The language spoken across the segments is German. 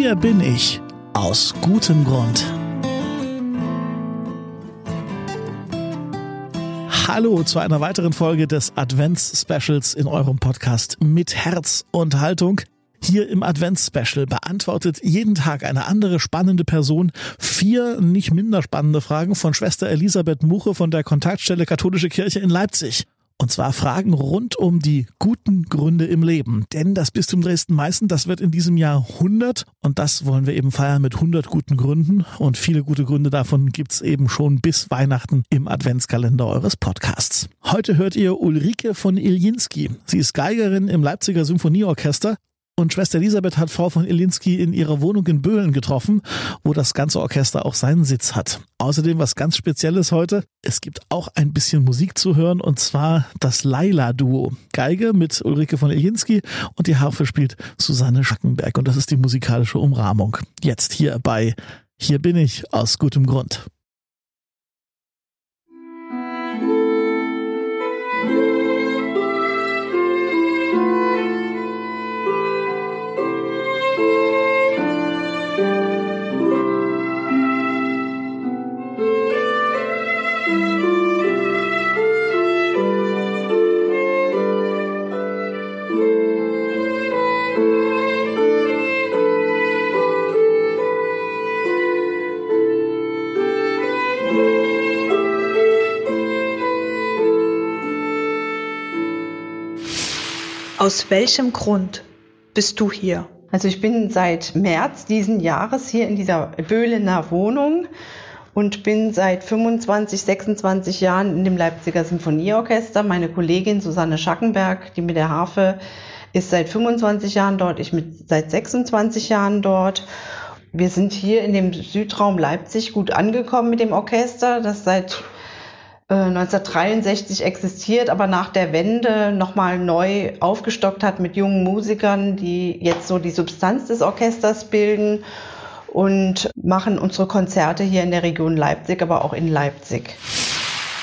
Hier bin ich aus gutem Grund. Hallo zu einer weiteren Folge des Advents-Specials in eurem Podcast mit Herz und Haltung. Hier im Advents-Special beantwortet jeden Tag eine andere spannende Person vier nicht minder spannende Fragen von Schwester Elisabeth Muche von der Kontaktstelle Katholische Kirche in Leipzig. Und zwar Fragen rund um die guten Gründe im Leben. Denn das Bistum Dresden-Meißen, das wird in diesem Jahr 100 und das wollen wir eben feiern mit 100 guten Gründen. Und viele gute Gründe davon gibt's eben schon bis Weihnachten im Adventskalender eures Podcasts. Heute hört ihr Ulrike von Iljinski. Sie ist Geigerin im Leipziger Symphonieorchester und Schwester Elisabeth hat Frau von Ilinski in ihrer Wohnung in Böhlen getroffen, wo das ganze Orchester auch seinen Sitz hat. Außerdem was ganz Spezielles heute. Es gibt auch ein bisschen Musik zu hören und zwar das Laila-Duo. Geige mit Ulrike von Ilinski und die Harfe spielt Susanne Schackenberg und das ist die musikalische Umrahmung. Jetzt hier bei Hier bin ich aus gutem Grund. Aus welchem Grund bist du hier? Also ich bin seit März diesen Jahres hier in dieser Böhlener Wohnung und bin seit 25, 26 Jahren in dem Leipziger Sinfonieorchester. Meine Kollegin Susanne Schackenberg, die mit der Harfe ist seit 25 Jahren dort, ich mit seit 26 Jahren dort. Wir sind hier in dem Südraum Leipzig gut angekommen mit dem Orchester, das seit 1963 äh, existiert, aber nach der Wende nochmal neu aufgestockt hat mit jungen Musikern, die jetzt so die Substanz des Orchesters bilden und machen unsere Konzerte hier in der Region Leipzig, aber auch in Leipzig.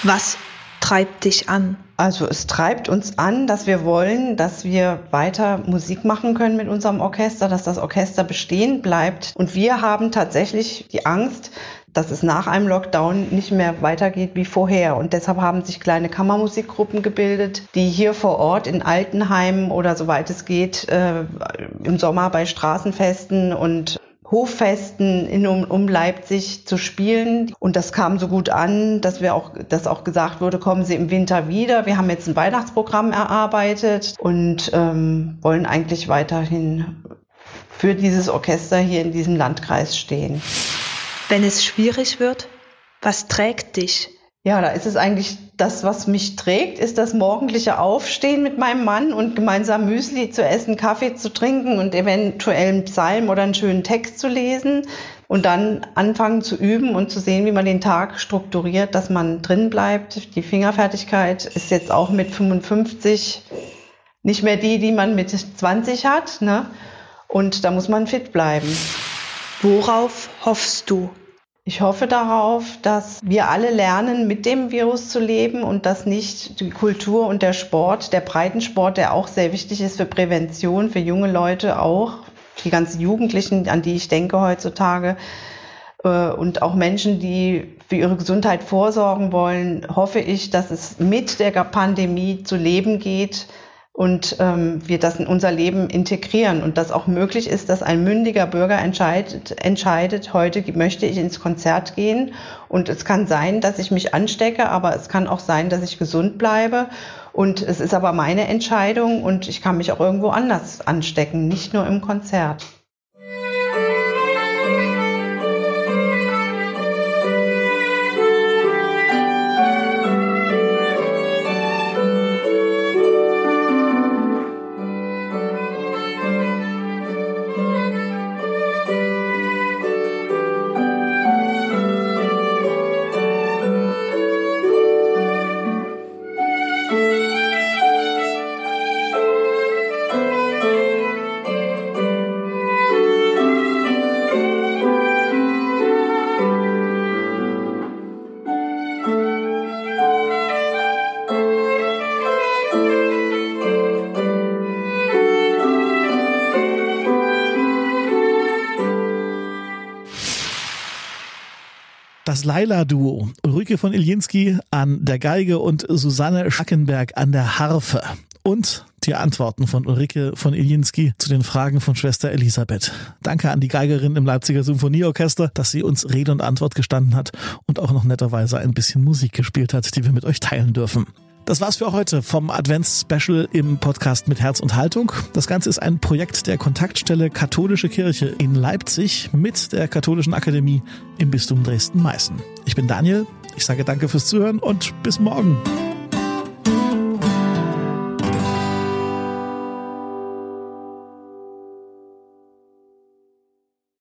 Was treibt dich an? Also es treibt uns an, dass wir wollen, dass wir weiter Musik machen können mit unserem Orchester, dass das Orchester bestehen bleibt. Und wir haben tatsächlich die Angst, dass es nach einem Lockdown nicht mehr weitergeht wie vorher. Und deshalb haben sich kleine Kammermusikgruppen gebildet, die hier vor Ort in Altenheimen oder soweit es geht, äh, im Sommer bei Straßenfesten und Hoffesten in um, um Leipzig zu spielen. Und das kam so gut an, dass wir auch, dass auch gesagt wurde, kommen Sie im Winter wieder. Wir haben jetzt ein Weihnachtsprogramm erarbeitet und ähm, wollen eigentlich weiterhin für dieses Orchester hier in diesem Landkreis stehen. Wenn es schwierig wird, was trägt dich? Ja, da ist es eigentlich das, was mich trägt, ist das morgendliche Aufstehen mit meinem Mann und gemeinsam Müsli zu essen, Kaffee zu trinken und eventuell einen Psalm oder einen schönen Text zu lesen und dann anfangen zu üben und zu sehen, wie man den Tag strukturiert, dass man drin bleibt. Die Fingerfertigkeit ist jetzt auch mit 55 nicht mehr die, die man mit 20 hat. Ne? Und da muss man fit bleiben. Worauf hoffst du? Ich hoffe darauf, dass wir alle lernen, mit dem Virus zu leben und dass nicht die Kultur und der Sport, der Breitensport, der auch sehr wichtig ist für Prävention, für junge Leute auch, die ganzen Jugendlichen, an die ich denke heutzutage, äh, und auch Menschen, die für ihre Gesundheit vorsorgen wollen, hoffe ich, dass es mit der Pandemie zu leben geht, und ähm, wir das in unser Leben integrieren. Und dass auch möglich ist, dass ein mündiger Bürger entscheidet, entscheidet, heute möchte ich ins Konzert gehen. Und es kann sein, dass ich mich anstecke, aber es kann auch sein, dass ich gesund bleibe. Und es ist aber meine Entscheidung und ich kann mich auch irgendwo anders anstecken, nicht nur im Konzert. Das Laila-Duo, Ulrike von Iljinski an der Geige und Susanne Schackenberg an der Harfe. Und die Antworten von Ulrike von Iljinski zu den Fragen von Schwester Elisabeth. Danke an die Geigerin im Leipziger Symphonieorchester, dass sie uns Rede und Antwort gestanden hat und auch noch netterweise ein bisschen Musik gespielt hat, die wir mit euch teilen dürfen. Das war's für heute vom Advents-Special im Podcast mit Herz und Haltung. Das Ganze ist ein Projekt der Kontaktstelle Katholische Kirche in Leipzig mit der Katholischen Akademie im Bistum Dresden-Meißen. Ich bin Daniel. Ich sage danke fürs Zuhören und bis morgen.